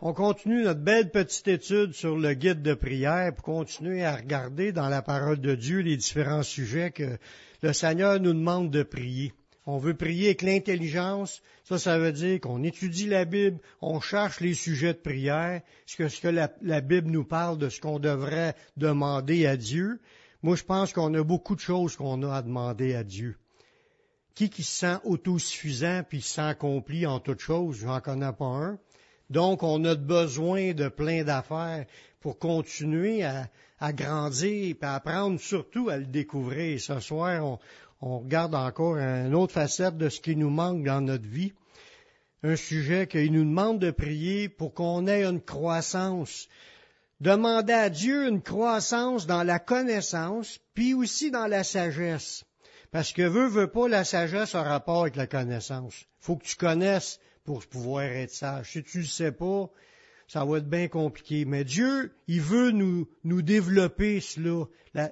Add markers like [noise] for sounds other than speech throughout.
On continue notre belle petite étude sur le guide de prière pour continuer à regarder dans la parole de Dieu les différents sujets que le Seigneur nous demande de prier. On veut prier avec l'intelligence. Ça, ça veut dire qu'on étudie la Bible, on cherche les sujets de prière, ce que, la Bible nous parle de ce qu'on devrait demander à Dieu. Moi, je pense qu'on a beaucoup de choses qu'on a à demander à Dieu. Qui qui se sent autosuffisant puis se sent accompli en toutes choses? J'en connais pas un. Donc, on a besoin de plein d'affaires pour continuer à, grandir et à apprendre surtout à le découvrir. Ce soir, on, regarde encore une autre facette de ce qui nous manque dans notre vie. Un sujet qu'il nous demande de prier pour qu'on ait une croissance. Demander à Dieu une croissance dans la connaissance, puis aussi dans la sagesse. Parce que veut, veut pas, la sagesse a rapport avec la connaissance. Faut que tu connaisses pour pouvoir être sage. Si tu le sais pas, ça va être bien compliqué. Mais Dieu, il veut nous, nous développer cela,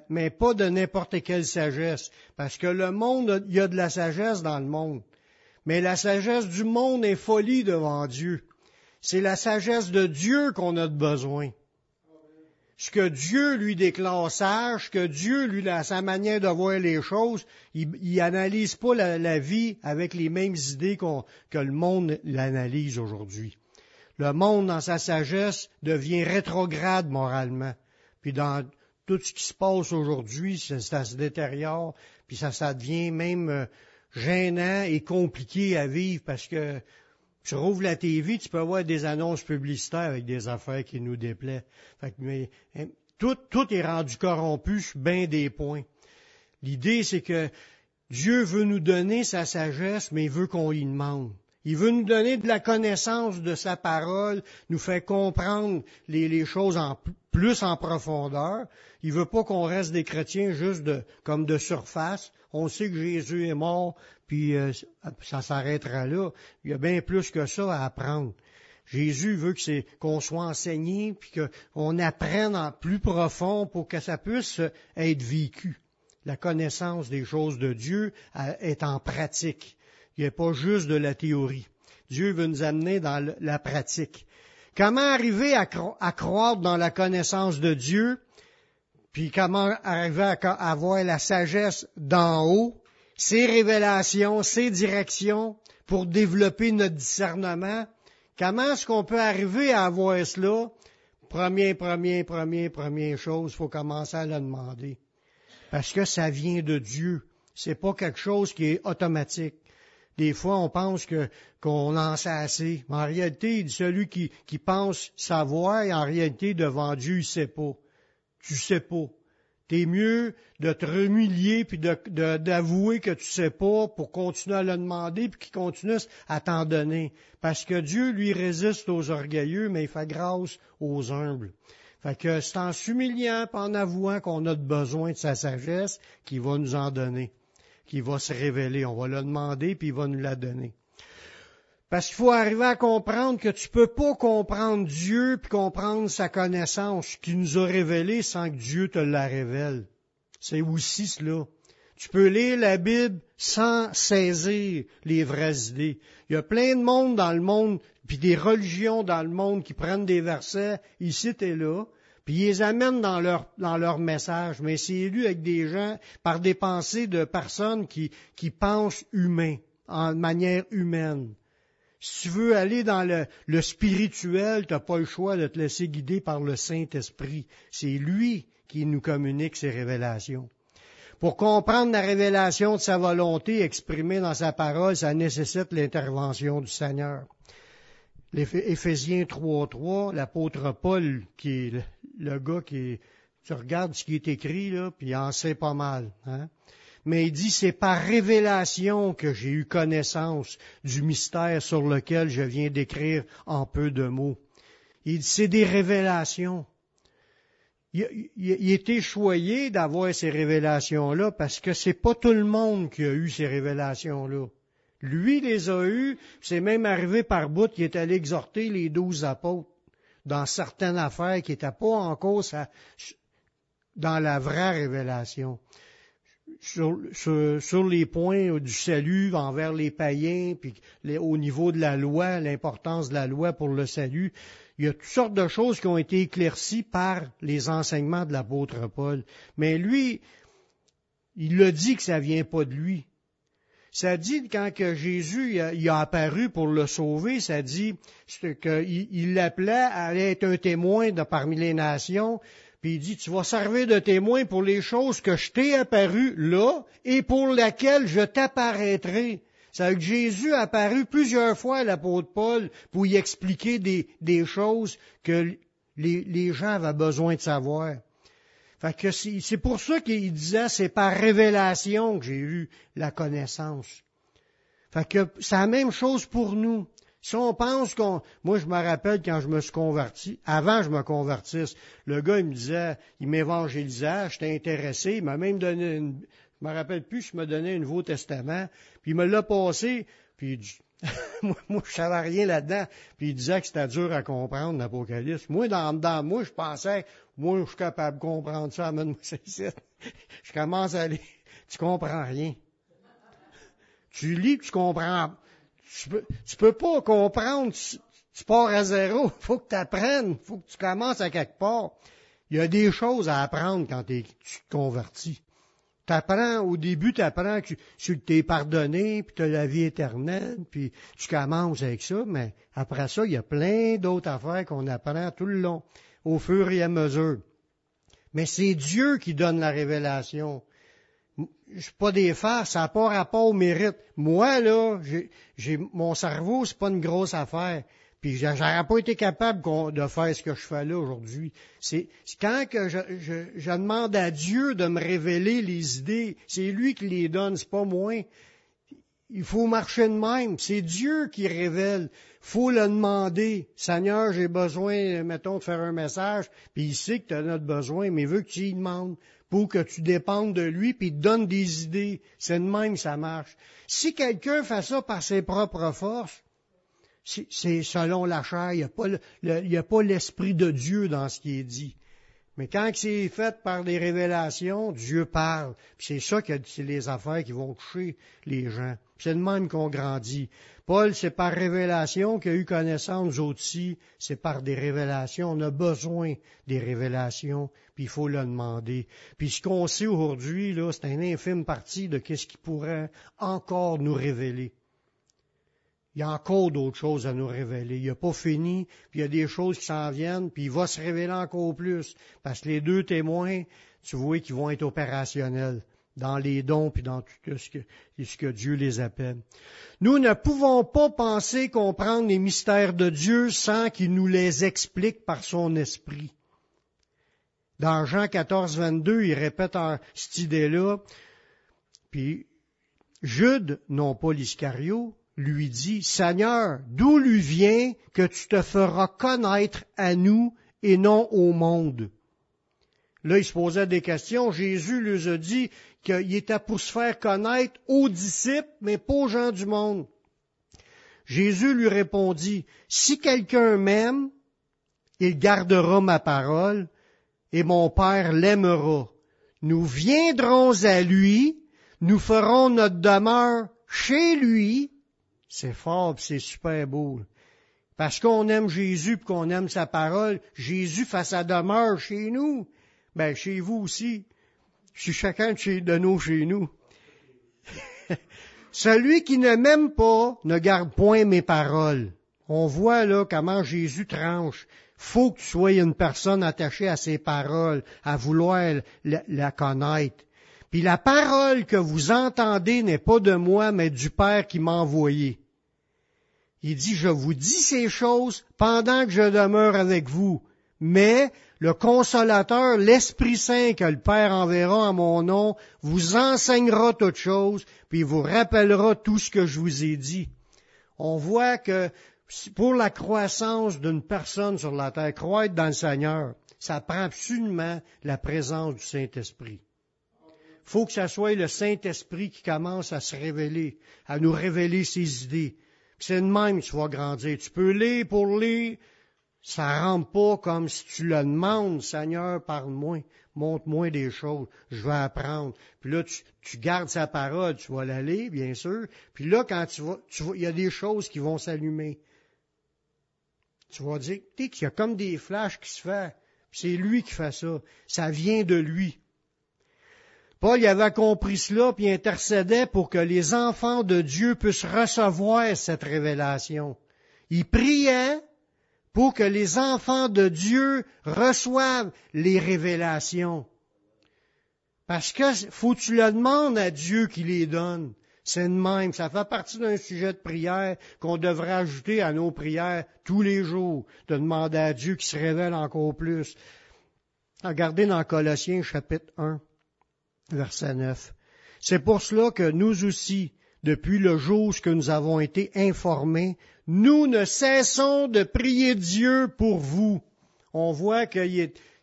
mais pas de n'importe quelle sagesse. Parce que le monde, il y a de la sagesse dans le monde. Mais la sagesse du monde est folie devant Dieu. C'est la sagesse de Dieu qu'on a besoin ce que Dieu lui déclare sage, que Dieu lui a sa manière de voir les choses, il, n'analyse pas la, vie avec les mêmes idées que le monde l'analyse aujourd'hui. Le monde, dans sa sagesse, devient rétrograde moralement. Puis dans tout ce qui se passe aujourd'hui, ça, se détériore, puis ça, ça devient même euh, gênant et compliqué à vivre parce que tu rouvres la TV, tu peux voir des annonces publicitaires avec des affaires qui nous déplaient. mais, hein, tout, tout est rendu corrompu sur bien des points. L'idée, c'est que Dieu veut nous donner sa sagesse, mais il veut qu'on y demande. Il veut nous donner de la connaissance de sa parole, nous fait comprendre les, choses en plus en profondeur. Il veut pas qu'on reste des chrétiens juste comme de surface. On sait que Jésus est mort, puis euh, ça s'arrêtera là. Il y a bien plus que ça à apprendre. Jésus veut que qu'on soit enseigné, puis qu'on apprenne en plus profond pour que ça puisse être vécu. La connaissance des choses de Dieu est en pratique. Il n'y a pas juste de la théorie. Dieu veut nous amener dans la pratique. Comment arriver à, croire dans la connaissance de Dieu, puis comment arriver à avoir la sagesse d'en haut, ses révélations, ses directions pour développer notre discernement? Comment est-ce qu'on peut arriver à avoir cela? Premier, premier, premier, première chose, faut commencer à le demander. Parce que ça vient de Dieu. C'est pas quelque chose qui est automatique. Des fois, on pense qu'on en sait assez. Mais en réalité, celui qui, pense savoir, en réalité, devant Dieu, il sait pas. Tu sais pas. T'es mieux de te remilier puis d'avouer que tu sais pas pour continuer à le demander puis qu'il continue à t'en donner. Parce que Dieu, lui, résiste aux orgueilleux, mais il fait grâce aux humbles. Fait que c'est en s'humiliant, en avouant qu'on a besoin de sa sagesse qu'il va nous en donner qui va se révéler. On va le demander, puis il va nous la donner. Parce qu'il faut arriver à comprendre que tu peux pas comprendre Dieu puis comprendre sa connaissance qui nous a révélé sans que Dieu te la révèle. C'est aussi cela. Tu peux lire la Bible sans saisir les vraies idées. Il y a plein de monde dans le monde, puis des religions dans le monde qui prennent des versets ici et là, puis ils les amènent dans leur, dans leur message, mais c'est élu avec des gens, par des pensées de personnes qui, qui pensent humain, en manière humaine. Si tu veux aller dans le, le spirituel, tu n'as pas le choix de te laisser guider par le Saint-Esprit. C'est lui qui nous communique ces révélations. Pour comprendre la révélation de sa volonté exprimée dans sa parole, ça nécessite l'intervention du Seigneur. Éphésiens 3.3, l'apôtre Paul, qui est le, gars qui tu regardes ce qui est écrit, là, puis il en sait pas mal. Hein? Mais il dit, c'est par révélation que j'ai eu connaissance du mystère sur lequel je viens d'écrire en peu de mots. Il dit, c'est des révélations. Il, il, était choyé d'avoir ces révélations-là parce que c'est pas tout le monde qui a eu ces révélations-là. Lui les a eus, c'est même arrivé par bout qu'il est allé exhorter les douze apôtres dans certaines affaires qui n'étaient pas en cause dans la vraie révélation. sur, les points du salut envers les païens, puis au niveau de la loi, l'importance de la loi pour le salut. Il y a toutes sortes de choses qui ont été éclaircies par les enseignements de l'apôtre Paul. Mais lui, il a dit que ça vient pas de lui. Ça dit quand que Jésus il a, apparu pour le sauver, ça dit qu'il l'appelait à être un témoin parmi les nations, puis il dit, tu vas servir de témoin pour les choses que je t'ai apparu là et pour lesquelles je t'apparaîtrai. Ça que Jésus a apparu plusieurs fois à l'apôtre Paul pour y expliquer des, choses que les, gens avaient besoin de savoir. Fait que c'est pour ça qu'il disait, c'est par révélation que j'ai eu la connaissance. Fait que c'est la même chose pour nous. Si on pense qu'on... Moi, je me rappelle quand je me suis converti, avant je me convertisse, le gars, il me disait, il m'évangélisait, j'étais intéressé, il m'a même donné une... Je me rappelle plus, je me donnait un Nouveau Testament, puis il me l'a passé, puis [laughs] moi, moi, je savais rien là-dedans, puis il disait que c'était dur à comprendre, l'Apocalypse. Moi, dans, dans moi, je pensais, moi, je suis capable de comprendre ça, amène-moi [laughs] Je commence à aller, tu comprends rien. Tu lis, tu comprends. Tu peux, peux pas comprendre, tu, pars à zéro, [laughs] faut que tu apprennes, faut que tu commences à quelque part. Il y a des choses à apprendre quand tu te convertis. T'apprends, au début, tu apprends que tu t'es pardonné, puis tu as la vie éternelle, puis tu commences avec ça, mais après ça, il y a plein d'autres affaires qu'on apprend tout le long, au fur et à mesure. Mais c'est Dieu qui donne la révélation je suis pas des farces, ça n'a pas rapport au mérite. Moi, là, j'ai, mon cerveau, c'est pas une grosse affaire. Puis j'aurais pas été capable de faire ce que je fais là aujourd'hui. C'est, quand que je, je, demande à Dieu de me révéler les idées, c'est lui qui les donne, c'est pas moi. Il faut marcher de même. C'est Dieu qui révèle. faut le demander. Seigneur, j'ai besoin, mettons, de faire un message, puis il sait que tu as notre besoin, mais il veut que tu y demandes pour que tu dépendes de lui, puis te donne des idées. C'est de même que ça marche. Si quelqu'un fait ça par ses propres forces, c'est selon la chair. Il n'y a pas l'esprit de Dieu dans ce qui est dit. Mais quand c'est fait par des révélations, Dieu parle. C'est ça que c'est les affaires qui vont toucher les gens. C'est de même qu'on grandit. Paul, c'est par révélation qu'il a eu connaissance aussi. C'est par des révélations. On a besoin des révélations, puis il faut le demander. Puis ce qu'on sait aujourd'hui, là, c'est une infime partie de ce qui pourrait encore nous révéler. Il y a encore d'autres choses à nous révéler. Il n'a pas fini, puis il y a des choses qui s'en viennent, puis il va se révéler encore plus. Parce que les deux témoins, tu vois qu'ils vont être opérationnels dans les dons, puis dans tout ce que, Dieu les appelle. Nous ne pouvons pas penser comprendre les mystères de Dieu sans qu'il nous les explique par son esprit. Dans Jean 14, 22, il répète cette idée-là. Puis Jude, non pas l'Iscario, lui dit, Seigneur, d'où lui vient que tu te feras connaître à nous et non au monde? Là, il se posait des questions. Jésus lui a dit qu'il était pour se faire connaître aux disciples, mais pas aux gens du monde. Jésus lui répondit, Si quelqu'un m'aime, il gardera ma parole, et mon Père l'aimera. Nous viendrons à lui, nous ferons notre demeure chez lui, c'est fort, c'est super beau. Parce qu'on aime Jésus qu'on aime sa parole, Jésus fait sa demeure chez nous. Ben, chez vous aussi. suis chacun de, chez, nous chez nous. [laughs] Celui qui ne m'aime pas ne garde point mes paroles. On voit là comment Jésus tranche. Faut que tu sois une personne attachée à ses paroles, à vouloir la, la connaître. Puis la parole que vous entendez n'est pas de moi, mais du Père qui m'a envoyé. Il dit, je vous dis ces choses pendant que je demeure avec vous, mais le consolateur, l'Esprit Saint que le Père enverra en mon nom, vous enseignera toutes choses, puis vous rappellera tout ce que je vous ai dit. On voit que pour la croissance d'une personne sur la terre, croître dans le Seigneur, ça prend absolument la présence du Saint-Esprit faut que ce soit le Saint-Esprit qui commence à se révéler, à nous révéler ses idées. C'est de même que tu vas grandir. Tu peux lire pour lire, ça rentre pas comme si tu le demandes, Seigneur, parle-moi. montre-moi des choses, je vais apprendre. Puis là, tu, tu, gardes sa parole, tu vas l'aller, bien sûr. Puis là, quand tu vas, tu il y a des choses qui vont s'allumer. Tu vas dire, tu qu'il y a comme des flashs qui se font. C'est lui qui fait ça. Ça vient de lui. Paul avait compris cela, puis intercédait pour que les enfants de Dieu puissent recevoir cette révélation. Il priait pour que les enfants de Dieu reçoivent les révélations. Parce que faut que tu le demandes à Dieu qui les donne. C'est de même. Ça fait partie d'un sujet de prière qu'on devrait ajouter à nos prières tous les jours, de demander à Dieu qui se révèle encore plus. Regardez dans Colossiens chapitre 1, verset 9. C'est pour cela que nous aussi, depuis le jour où nous avons été informés, nous ne cessons de prier Dieu pour vous. On voit que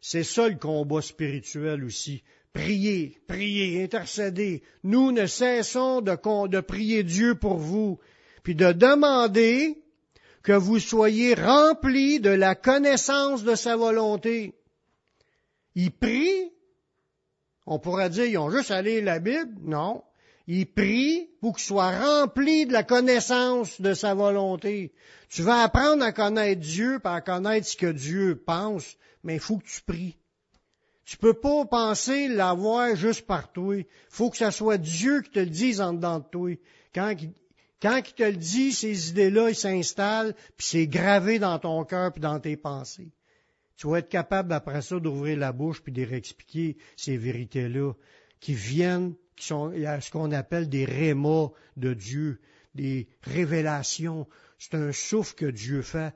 c'est ça le combat spirituel aussi. Priez, priez, intercédez. Nous ne cessons de, prier Dieu pour vous, puis de demander que vous soyez remplis de la connaissance de sa volonté. Ils prient. On pourrait dire, ils ont juste à lire la Bible. Non. Ils prient pour qu'ils soient remplis de la connaissance de sa volonté. Tu vas apprendre à connaître Dieu, à connaître ce que Dieu pense, mais il faut que tu pries. Tu peux pas penser l'avoir juste par toi. Il faut que ce soit Dieu qui te le dise en dedans de toi. Quand, quand il te le dit, ces idées-là, ils s'installent, puis c'est gravé dans ton cœur puis dans tes pensées. Tu vas être capable après ça d'ouvrir la bouche puis de réexpliquer ces vérités-là qui viennent, qui sont ce qu'on appelle des rémas de Dieu, des révélations. C'est un souffle que Dieu fait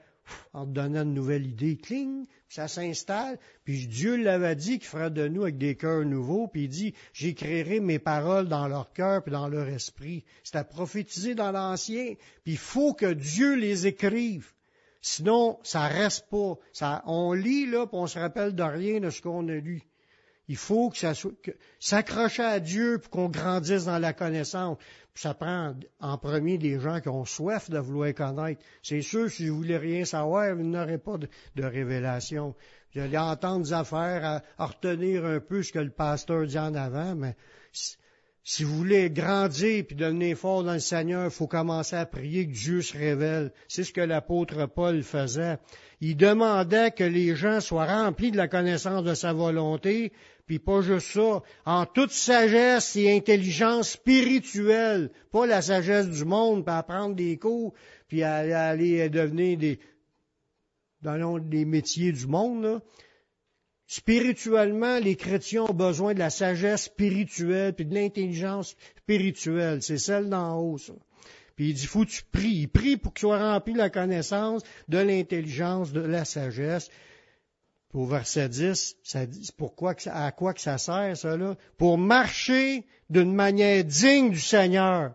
en donnant une nouvelle idée. Cling, ça s'installe. Puis Dieu l'avait dit qu'il ferait de nous avec des cœurs nouveaux. Puis il dit, j'écrirai mes paroles dans leur cœur puis dans leur esprit. C'est à prophétiser dans l'ancien. Puis il faut que Dieu les écrive. Sinon, ça reste pas. Ça, on lit là, puis on se rappelle de rien de ce qu'on a lu. Il faut que ça soit, s'accrocher à Dieu pour qu'on grandisse dans la connaissance. ça prend en premier des gens qui ont soif de vouloir connaître. C'est sûr, si vous voulez rien savoir, vous n'aurez pas de, révélation. Vous allez entendre des affaires, à, retenir un peu ce que le pasteur dit en avant, mais si vous voulez grandir puis devenir fort dans le Seigneur, il faut commencer à prier que Dieu se révèle. C'est ce que l'apôtre Paul faisait. Il demandait que les gens soient remplis de la connaissance de sa volonté, puis pas juste ça, en toute sagesse et intelligence spirituelle, pas la sagesse du monde, puis apprendre des cours, puis aller devenir des dans des métiers du monde. Là. Spirituellement, les chrétiens ont besoin de la sagesse spirituelle puis de l'intelligence spirituelle. C'est celle d'en haut. Puis il dit, faut que tu pries. Il prie pour qu'il soit rempli de la connaissance, de l'intelligence, de la sagesse. Au verset 10, ça dit pourquoi, à quoi que ça sert, ça là? Pour marcher d'une manière digne du Seigneur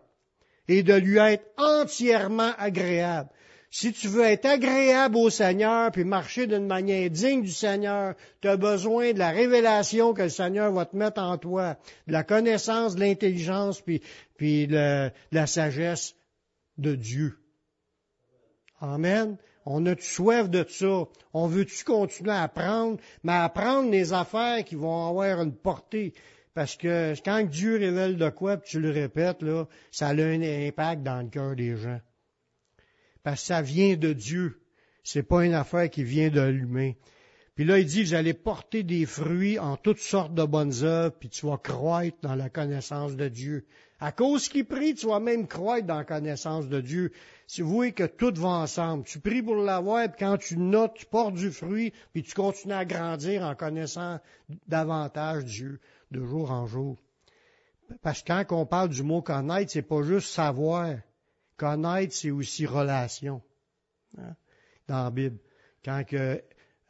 et de lui être entièrement agréable. Si tu veux être agréable au Seigneur puis marcher d'une manière digne du Seigneur, tu as besoin de la révélation que le Seigneur va te mettre en toi, de la connaissance, de l'intelligence puis, puis de la sagesse de Dieu. Amen. On a soif de ça? On veut-tu continuer à apprendre, mais apprendre les affaires qui vont avoir une portée. Parce que quand Dieu révèle de quoi, puis tu le répètes, là, ça a un impact dans le cœur des gens parce que ça vient de Dieu. C'est pas une affaire qui vient de l'humain. Puis là, il dit, vous allez porter des fruits en toutes sortes de bonnes œuvres, puis tu vas croître dans la connaissance de Dieu. À cause qu'il prie, tu vas même croître dans la connaissance de Dieu. Si vous voyez que tout va ensemble, tu pries pour l'avoir, puis quand tu notes, tu portes du fruit, puis tu continues à grandir en connaissant davantage Dieu de jour en jour. Parce que quand on parle du mot connaître, c'est pas juste savoir. Connaître, c'est aussi relation. Hein, dans la Bible. Quand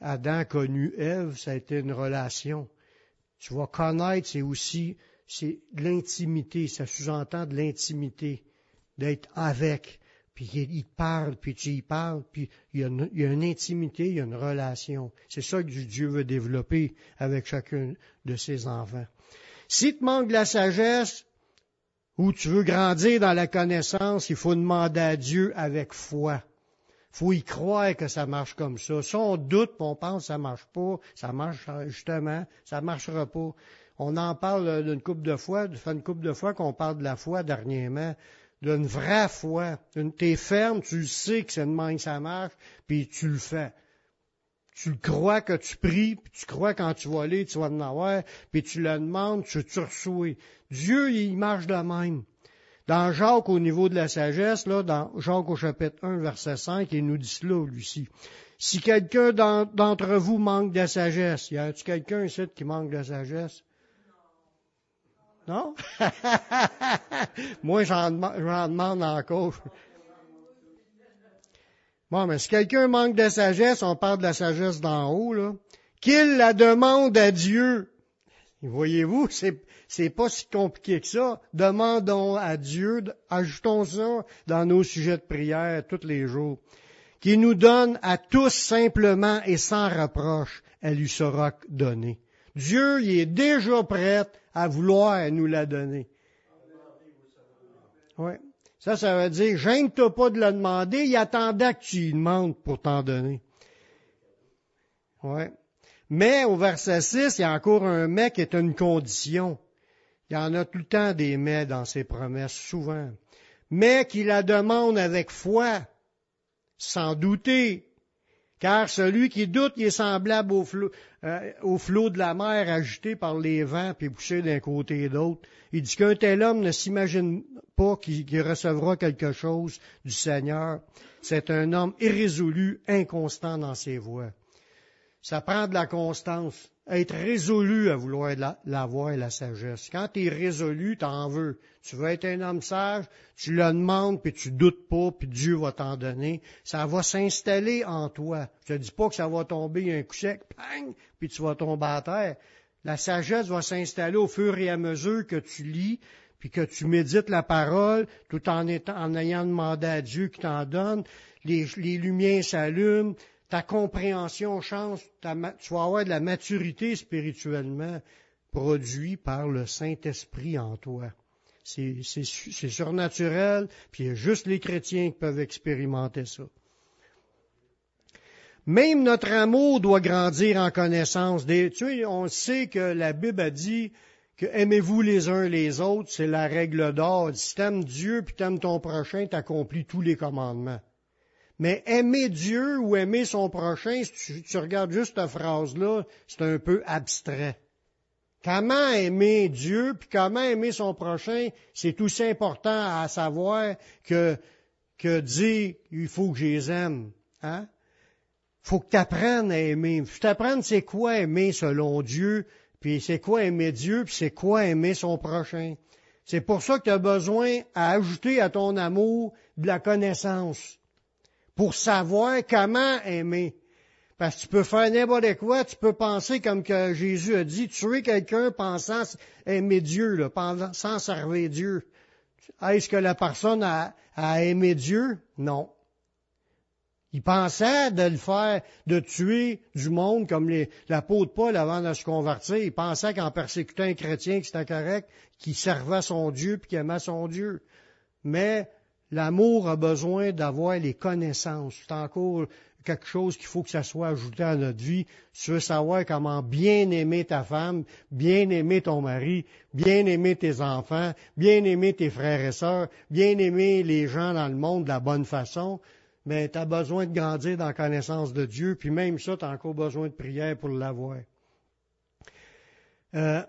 Adam a connu Ève, ça a été une relation. Tu vois, connaître, c'est aussi c'est l'intimité. Ça sous-entend de l'intimité, d'être avec. Puis il parle, puis tu y parles, puis il y, a une, il y a une intimité, il y a une relation. C'est ça que Dieu veut développer avec chacun de ses enfants. Si te manque de la sagesse, ou tu veux grandir dans la connaissance, il faut demander à Dieu avec foi. faut y croire que ça marche comme ça. Si on doute, on pense que ça marche pas, ça marche justement, ça marchera pas. On en parle d'une coupe de fois, fait une coupe de fois qu'on parle de la foi dernièrement, d'une vraie foi. T'es ferme, tu sais que c'est une main que ça marche, puis tu le fais. Tu crois que tu pries, puis tu crois quand tu vas aller, tu vas en avoir, puis tu le demandes, tu, tu reçois. Dieu, il marche de même. Dans Jacques, au niveau de la sagesse, là, dans Jacques au chapitre 1, verset 5, il nous dit cela, lui-ci. Si quelqu'un d'entre vous manque de sagesse, y a-t-il quelqu'un ici qui manque de sagesse? Non? [laughs] Moi, j'en demande encore. Bon, mais si quelqu'un manque de sagesse, on parle de la sagesse d'en haut, là, qu'il la demande à Dieu. Voyez-vous, c'est, pas si compliqué que ça. Demandons à Dieu, ajoutons ça dans nos sujets de prière tous les jours. Qu'il nous donne à tous simplement et sans reproche, elle lui sera donnée. Dieu, il est déjà prêt à vouloir nous la donner. Ouais. Ça, ça veut dire, gêne-toi pas de la demander, il attendait que tu lui demandes pour t'en donner. Ouais. Mais au verset 6, il y a encore un mais qui est une condition. Il y en a tout le temps des mais dans ses promesses, souvent. Mais qu'il la demande avec foi, sans douter, car celui qui doute, il est semblable au flot, euh, au flot de la mer agité par les vents puis poussé d'un côté et d'autre. Il dit qu'un tel homme ne s'imagine pas qu'il recevra quelque chose du Seigneur. C'est un homme irrésolu, inconstant dans ses voies. Ça prend de la constance être résolu à vouloir la, et la sagesse. Quand tu es résolu, tu en veux. Tu veux être un homme sage, tu le demandes, puis tu doutes pas, puis Dieu va t'en donner. Ça va s'installer en toi. Je te dis pas que ça va tomber un coup sec, pang, puis tu vas tomber à terre. La sagesse va s'installer au fur et à mesure que tu lis, puis que tu médites la parole, tout en, en ayant demandé à Dieu qui t'en donne. Les lumières s'allument, ta compréhension change, tu vas de la maturité spirituellement produit par le Saint-Esprit en toi. C'est surnaturel, puis il y a juste les chrétiens qui peuvent expérimenter ça. Même notre amour doit grandir en connaissance. Des, tu sais, on sait que la Bible a dit que aimez-vous les uns les autres, c'est la règle d'or. Si t'aimes Dieu puis t'aimes ton prochain, t'accomplis tous les commandements. Mais aimer Dieu ou aimer son prochain, si tu, regardes juste cette phrase-là, c'est un peu abstrait. Comment aimer Dieu, puis comment aimer son prochain, c'est aussi important à savoir que, que dire il faut que je les aime. Hein? faut que tu apprennes à aimer. Faut que tu apprennes c'est quoi aimer selon Dieu, puis c'est quoi aimer Dieu, puis c'est quoi aimer son prochain. C'est pour ça que tu as besoin à ajouter à ton amour de la connaissance pour savoir comment aimer. Parce que tu peux faire n'importe quoi, tu peux penser comme que Jésus a dit, tuer quelqu'un pensant aimer Dieu, là, servir Dieu. Est-ce que la personne a, a aimé Dieu? Non. Il pensait de le faire, de tuer du monde comme l'apôtre Paul avant de se convertir. Il pensait qu'en persécutant un chrétien que c'était correct, qu'il servait son Dieu puis qu'il aimait son Dieu. Mais L'amour a besoin d'avoir les connaissances. C'est encore quelque chose qu'il faut que ça soit ajouté à notre vie. Tu veux savoir comment bien aimer ta femme, bien aimer ton mari, bien aimer tes enfants, bien aimer tes frères et sœurs, bien aimer les gens dans le monde de la bonne façon. Mais tu as besoin de grandir dans la connaissance de Dieu, puis même ça, tu as encore besoin de prière pour l'avoir. Euh,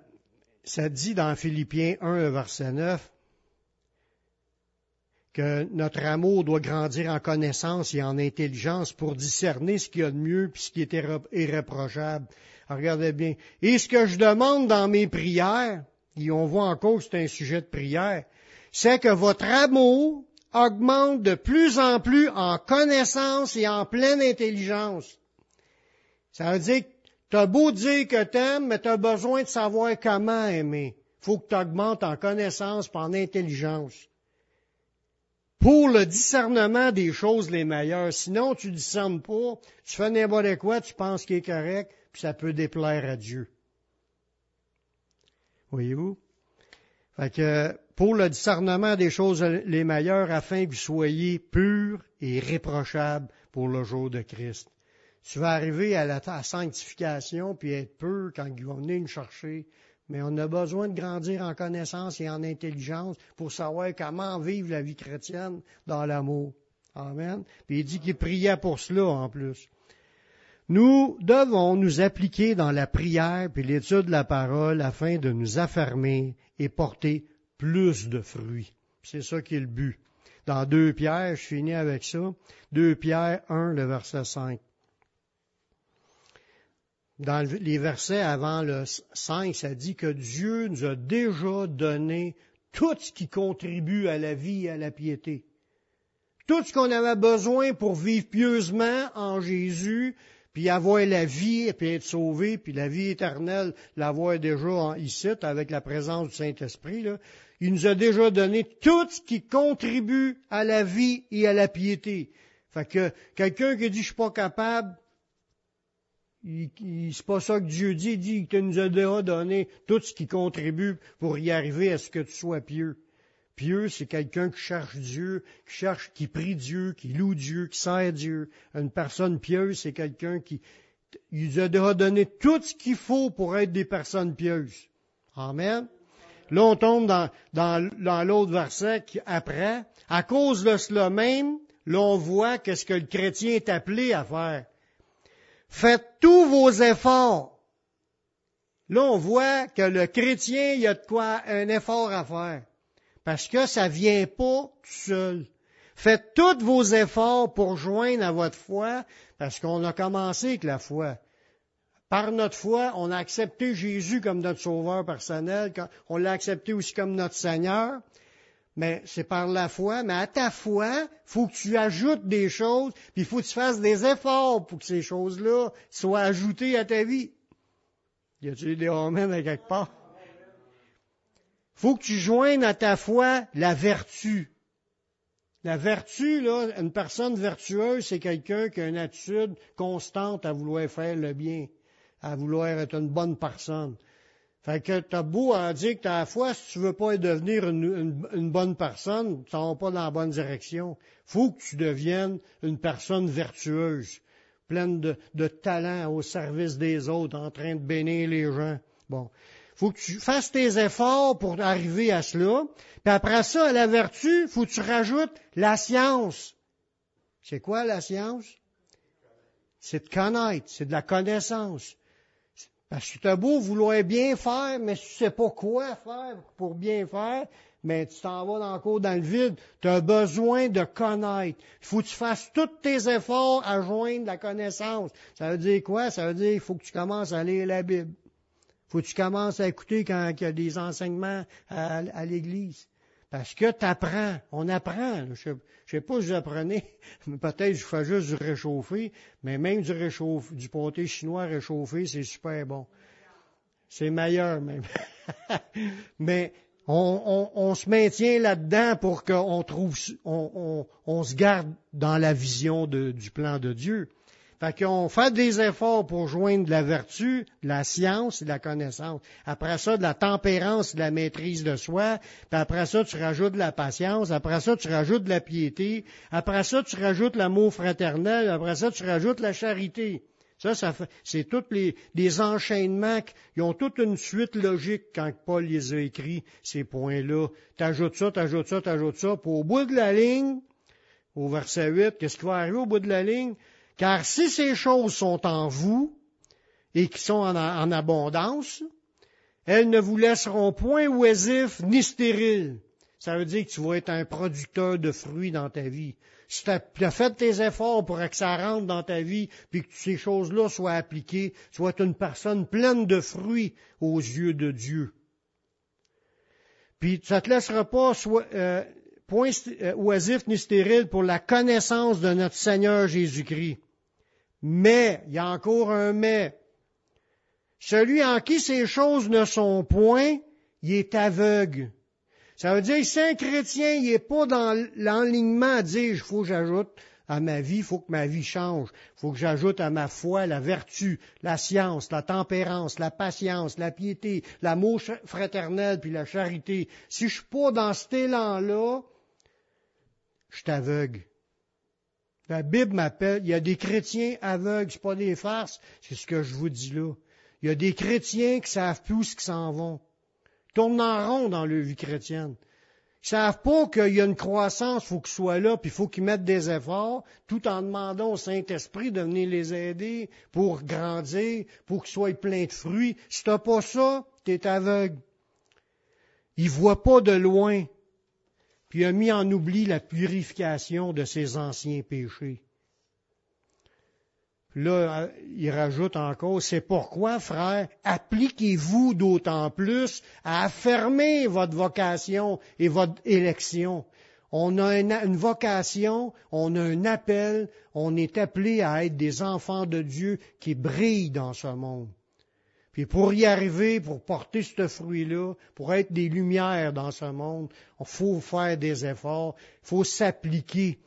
ça dit dans Philippiens 1, verset 9, que notre amour doit grandir en connaissance et en intelligence pour discerner ce qu'il y a de mieux puis ce qui est irréprochable. regardez bien. Et ce que je demande dans mes prières, et on voit encore que c'est un sujet de prière, c'est que votre amour augmente de plus en plus en connaissance et en pleine intelligence. Ça veut dire que tu as beau dire que tu aimes, mais tu as besoin de savoir comment aimer. faut que tu augmentes en connaissance et en intelligence pour le discernement des choses les meilleures. Sinon, tu ne discernes pas, tu fais n'importe quoi, tu penses qu'il est correct, puis ça peut déplaire à Dieu. Voyez-vous? Fait que pour le discernement des choses les meilleures, afin que vous soyez purs et réprochables pour le jour de Christ. Tu vas arriver à la sanctification puis être pur quand ils vont venir nous chercher. Mais on a besoin de grandir en connaissance et en intelligence pour savoir comment vivre la vie chrétienne dans l'amour. Amen. Puis il dit qu'il priait pour cela en plus. Nous devons nous appliquer dans la prière puis l'étude de la parole afin de nous affermer et porter plus de fruits. C'est ça qui est le but. Dans deux Pierre, je finis avec ça. Deux Pierre 1, le verset 5. Dans les versets avant le 5, ça dit que Dieu nous a déjà donné tout ce qui contribue à la vie et à la piété. Tout ce qu'on avait besoin pour vivre pieusement en Jésus, puis avoir la vie, puis être sauvé, puis la vie éternelle, l'avoir déjà ici, avec la présence du Saint-Esprit, il nous a déjà donné tout ce qui contribue à la vie et à la piété. Fait que quelqu'un qui dit je suis pas capable, c'est pas ça que Dieu dit, il dit qu'il nous a déjà donné tout ce qui contribue pour y arriver à ce que tu sois pieux. Pieux, c'est quelqu'un qui cherche Dieu, qui cherche, qui prie Dieu, qui loue Dieu, qui sert Dieu. Une personne pieuse, c'est quelqu'un qui il nous a déjà donné tout ce qu'il faut pour être des personnes pieuses. Amen. Là, on tombe dans, dans, l'autre verset qui, après. À cause de cela même, là, on voit qu'est-ce que le chrétien est appelé à faire. Faites tous vos efforts. Là, on voit que le chrétien, il y a de quoi un effort à faire parce que ça vient pas tout seul. Faites tous vos efforts pour joindre à votre foi, parce qu'on a commencé avec la foi. Par notre foi, on a accepté Jésus comme notre sauveur personnel, on l'a accepté aussi comme notre Seigneur, mais c'est par la foi. Mais à ta foi, faut que tu ajoutes des choses, puis il faut que tu fasses des efforts pour que ces choses-là soient ajoutées à ta vie. Y a-t-il des amens à quelque part? faut que tu joignes à ta foi la vertu. La vertu, là, une personne vertueuse, c'est quelqu'un qui a une attitude constante à vouloir faire le bien, à vouloir être une bonne personne. Fait que t'as beau à dire que t'as la foi, si tu veux pas devenir une, bonne personne, tu vas pas dans la bonne direction. Faut que tu deviennes une personne vertueuse, pleine de, de talent au service des autres, en train de bénir les gens. Bon faut que tu fasses tes efforts pour arriver à cela. Puis après ça, à la vertu, faut que tu rajoutes la science. C'est quoi la science? C'est de connaître, c'est de la connaissance. Parce que tu as beau vouloir bien faire, mais tu sais pas quoi faire pour bien faire, mais tu t'en vas dans le dans le vide. Tu as besoin de connaître. Il faut que tu fasses tous tes efforts à joindre la connaissance. Ça veut dire quoi? Ça veut dire qu'il faut que tu commences à lire la Bible faut que tu commences à écouter quand il y a des enseignements à, l'Église. Parce que tu apprends, on apprend. Je ne sais pas si vous apprenez, [laughs] peut-être je fais juste du réchauffé, mais même du réchauffé, du pâté chinois réchauffé, c'est super bon. C'est meilleur même. [laughs] mais on, se maintient là-dedans pour qu'on trouve, on, se garde dans la vision du plan de Dieu. Fait qu'on fait des efforts pour joindre de la vertu, de la science et de la connaissance. Après ça, de la tempérance de la maîtrise de soi. Puis après ça, tu rajoutes de la patience. Après ça, tu rajoutes de la piété. Après ça, tu rajoutes l'amour fraternel. Après ça, tu rajoutes la charité. Ça, ça c'est tous les, enchaînements qui ont toute une suite logique quand Paul les a écrits, ces points-là. T'ajoutes ça, t'ajoutes ça, t'ajoutes ça. Puis au bout de la ligne, au verset 8, qu'est-ce qui va arriver au bout de la ligne? Car si ces choses sont en vous et qui sont en, abondance, elles ne vous laisseront point oisifs ni stériles. Ça veut dire que tu vas être un producteur de fruits dans ta vie. Si tu as, fait tes efforts pour que ça rentre dans ta vie, puis que ces choses-là soient appliquées, tu une personne pleine de fruits aux yeux de Dieu. Puis ça te laissera pas euh, point euh, oisif ni stérile pour la connaissance de notre Seigneur Jésus-Christ. Mais, il y a encore un mais. Celui en qui ces choses ne sont point, il est aveugle. Ça veut dire, si un chrétien, il n'est pas dans l'enlignement à dire, il faut que j'ajoute à ma vie, il faut que ma vie change. Il faut que j'ajoute à ma foi la vertu, la science, la tempérance, la patience, la piété, l'amour fraternel, puis la charité. Si je suis pas dans cet élan-là, je suis aveugle. La Bible m'appelle, il y a des chrétiens aveugles, c'est pas des farces, c'est ce que je vous dis là. Il y a des chrétiens qui savent plus où ils s'en vont. Ils tournent en rond dans leur vie chrétienne. Ils savent pas qu'il y a une croissance, faut qu'ils soient là, puis il faut qu'ils mettent des efforts, tout en demandant au Saint-Esprit de venir les aider pour grandir, pour qu'ils soient pleins de fruits. Si t'as pas ça, t'es aveugle. Ils voient pas de loin, puis a mis en oubli la purification de ses anciens péchés. Là, il rajoute encore, c'est pourquoi, frère, appliquez-vous d'autant plus à affirmer votre vocation et votre élection. On a une, vocation, on a un appel, on est appelé à être des enfants de Dieu qui brillent dans ce monde. Puis pour y arriver, pour porter ce fruit-là, pour être des lumières dans ce monde, il faut faire des efforts, il faut s'appliquer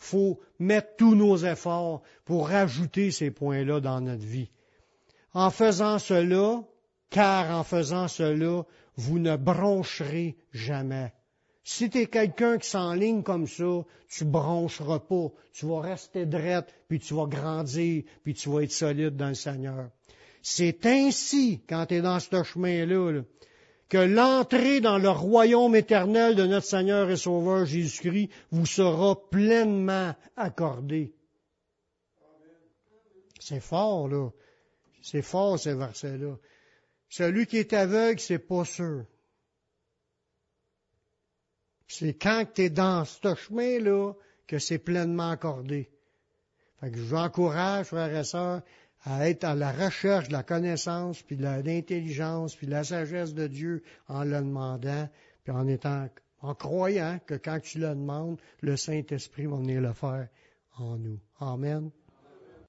faut mettre tous nos efforts pour rajouter ces points-là dans notre vie. En faisant cela, car en faisant cela, vous ne broncherez jamais. Si tu es quelqu'un qui s'enligne comme ça, tu broncheras pas. Tu vas rester drette, puis tu vas grandir, puis tu vas être solide dans le Seigneur. C'est ainsi, quand tu es dans ce chemin-là, là, que l'entrée dans le royaume éternel de notre Seigneur et Sauveur Jésus-Christ vous sera pleinement accordée. C'est fort, là. C'est fort, ces versets-là. Celui qui est aveugle, c'est pas sûr. C'est quand tu es dans ce chemin-là que c'est pleinement accordé. Fait que je vous encourage, frères et sœurs, à être à la recherche de la connaissance, puis de l'intelligence, puis de la sagesse de Dieu en le demandant, puis en étant, en croyant que quand tu le demandes, le Saint-Esprit va venir le faire en nous. Amen.